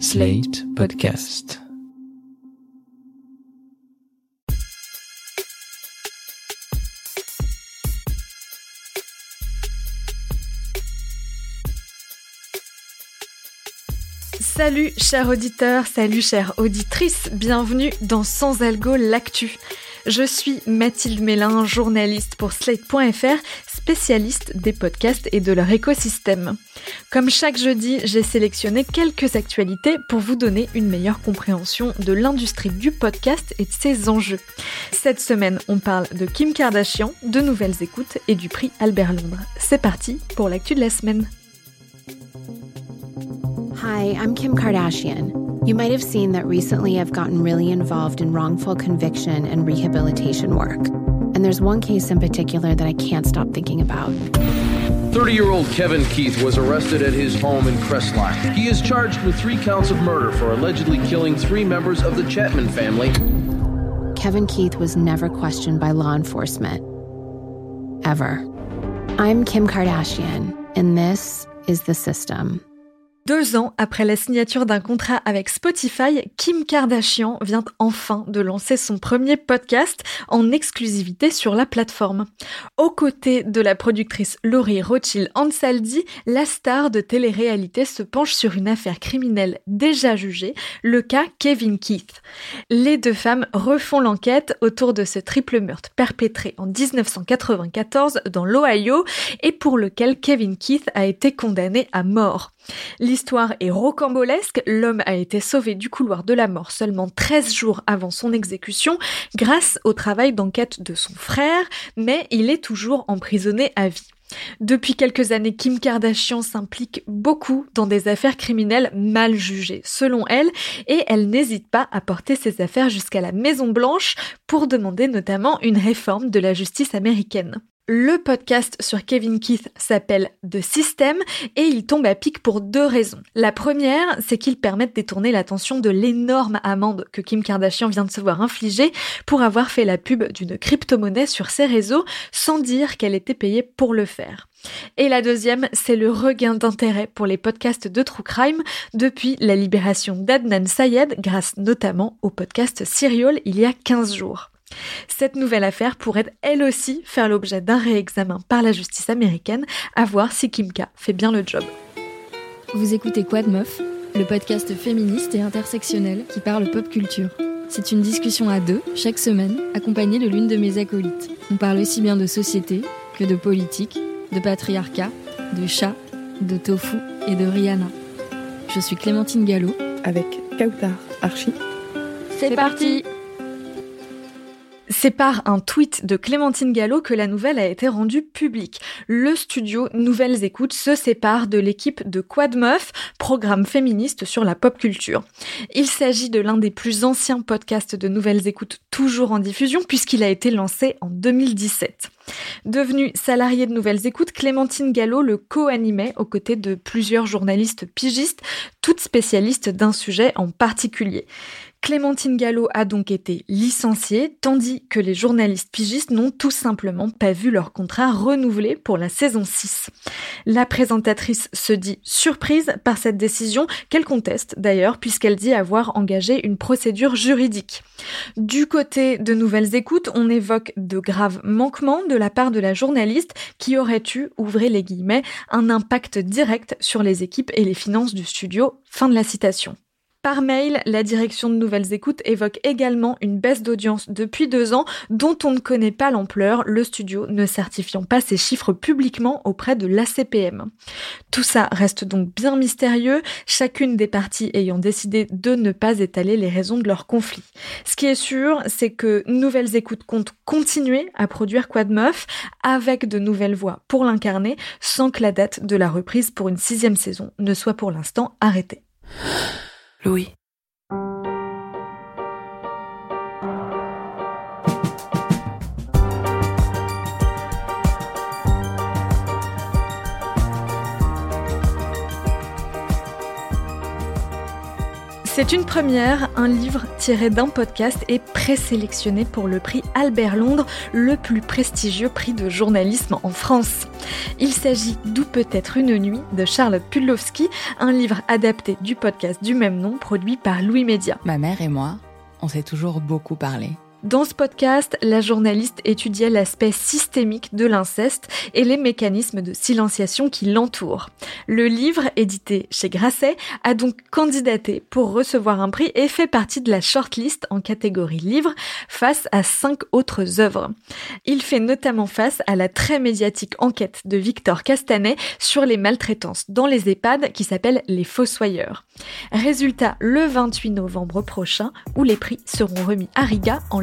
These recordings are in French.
Slate Podcast. Salut chers auditeurs, salut chères auditrices, bienvenue dans Sans Algo l'actu. Je suis Mathilde Mélin, journaliste pour Slate.fr, spécialiste des podcasts et de leur écosystème. Comme chaque jeudi, j'ai sélectionné quelques actualités pour vous donner une meilleure compréhension de l'industrie du podcast et de ses enjeux. Cette semaine, on parle de Kim Kardashian, de nouvelles écoutes et du prix Albert Londres. C'est parti pour l'actu de la semaine. Hi, I'm Kim Kardashian. You might have seen that recently I've gotten really involved in wrongful conviction and rehabilitation work. And there's one case in particular that I can't stop thinking about. 30 year old Kevin Keith was arrested at his home in Crestline. He is charged with three counts of murder for allegedly killing three members of the Chapman family. Kevin Keith was never questioned by law enforcement. Ever. I'm Kim Kardashian, and this is the system. Deux ans après la signature d'un contrat avec Spotify, Kim Kardashian vient enfin de lancer son premier podcast en exclusivité sur la plateforme. Aux côtés de la productrice Laurie Rothschild Ansaldi, la star de télé-réalité se penche sur une affaire criminelle déjà jugée, le cas Kevin Keith. Les deux femmes refont l'enquête autour de ce triple meurtre perpétré en 1994 dans l'Ohio et pour lequel Kevin Keith a été condamné à mort. L'histoire est rocambolesque, l'homme a été sauvé du couloir de la mort seulement 13 jours avant son exécution grâce au travail d'enquête de son frère, mais il est toujours emprisonné à vie. Depuis quelques années, Kim Kardashian s'implique beaucoup dans des affaires criminelles mal jugées, selon elle, et elle n'hésite pas à porter ses affaires jusqu'à la Maison Blanche pour demander notamment une réforme de la justice américaine. Le podcast sur Kevin Keith s'appelle The System et il tombe à pic pour deux raisons. La première, c'est qu'il permet de détourner l'attention de l'énorme amende que Kim Kardashian vient de se voir infliger pour avoir fait la pub d'une crypto-monnaie sur ses réseaux sans dire qu'elle était payée pour le faire. Et la deuxième, c'est le regain d'intérêt pour les podcasts de True Crime depuis la libération d'Adnan Sayed grâce notamment au podcast Serial il y a 15 jours. Cette nouvelle affaire pourrait elle aussi faire l'objet d'un réexamen par la justice américaine, à voir si Kimka fait bien le job. Vous écoutez Quad Meuf, le podcast féministe et intersectionnel qui parle pop culture. C'est une discussion à deux, chaque semaine, accompagnée de l'une de mes acolytes. On parle aussi bien de société que de politique, de patriarcat, de chat, de tofu et de Rihanna. Je suis Clémentine Gallo. Avec Kautar Archie. C'est parti c'est par un tweet de Clémentine Gallo que la nouvelle a été rendue publique. Le studio Nouvelles Écoutes se sépare de l'équipe de Quad Meuf, programme féministe sur la pop culture. Il s'agit de l'un des plus anciens podcasts de Nouvelles Écoutes toujours en diffusion puisqu'il a été lancé en 2017. Devenue salariée de Nouvelles Écoutes, Clémentine Gallo le co-animait aux côtés de plusieurs journalistes pigistes, toutes spécialistes d'un sujet en particulier. Clémentine Gallo a donc été licenciée, tandis que les journalistes pigistes n'ont tout simplement pas vu leur contrat renouvelé pour la saison 6. La présentatrice se dit surprise par cette décision, qu'elle conteste d'ailleurs, puisqu'elle dit avoir engagé une procédure juridique. Du côté de Nouvelles Écoutes, on évoque de graves manquements de la part de la journaliste qui aurait eu, ouvrez les guillemets, un impact direct sur les équipes et les finances du studio. Fin de la citation. Par mail, la direction de Nouvelles Écoutes évoque également une baisse d'audience depuis deux ans dont on ne connaît pas l'ampleur, le studio ne certifiant pas ces chiffres publiquement auprès de l'ACPM. Tout ça reste donc bien mystérieux, chacune des parties ayant décidé de ne pas étaler les raisons de leur conflit. Ce qui est sûr, c'est que Nouvelles Écoutes compte continuer à produire Quad Meuf avec de nouvelles voix pour l'incarner sans que la date de la reprise pour une sixième saison ne soit pour l'instant arrêtée. Louis. C'est une première, un livre tiré d'un podcast est présélectionné pour le prix Albert Londres, le plus prestigieux prix de journalisme en France. Il s'agit d'Où peut être une nuit de Charlotte Pudlowski, un livre adapté du podcast du même nom produit par Louis Média. Ma mère et moi, on s'est toujours beaucoup parlé. Dans ce podcast, la journaliste étudiait l'aspect systémique de l'inceste et les mécanismes de silenciation qui l'entourent. Le livre, édité chez Grasset, a donc candidaté pour recevoir un prix et fait partie de la shortlist en catégorie livre face à cinq autres œuvres. Il fait notamment face à la très médiatique enquête de Victor Castanet sur les maltraitances dans les EHPAD qui s'appelle Les Fossoyeurs. Résultat le 28 novembre prochain où les prix seront remis à Riga en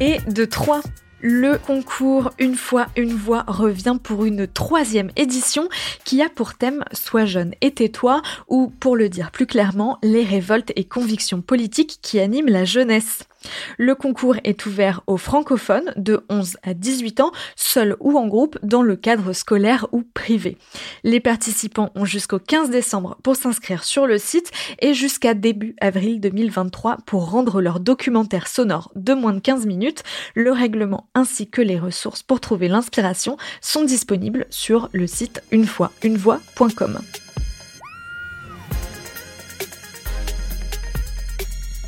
et de 3. Le concours Une fois, une voix revient pour une troisième édition qui a pour thème Sois jeune et tais-toi ou, pour le dire plus clairement, les révoltes et convictions politiques qui animent la jeunesse. Le concours est ouvert aux francophones de 11 à 18 ans, seuls ou en groupe, dans le cadre scolaire ou privé. Les participants ont jusqu'au 15 décembre pour s'inscrire sur le site et jusqu'à début avril 2023 pour rendre leur documentaire sonore de moins de 15 minutes. Le règlement ainsi que les ressources pour trouver l'inspiration sont disponibles sur le site unefoiunevoix.com.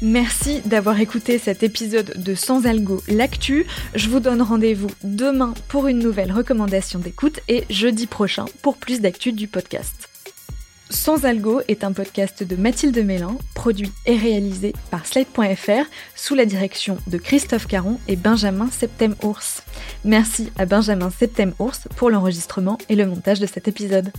Merci d'avoir écouté cet épisode de Sans Algo l'actu. Je vous donne rendez-vous demain pour une nouvelle recommandation d'écoute et jeudi prochain pour plus d'actu du podcast. Sans Algo est un podcast de Mathilde Mélin, produit et réalisé par Slate.fr sous la direction de Christophe Caron et Benjamin Septem-Ours. Merci à Benjamin Septem-Ours pour l'enregistrement et le montage de cet épisode.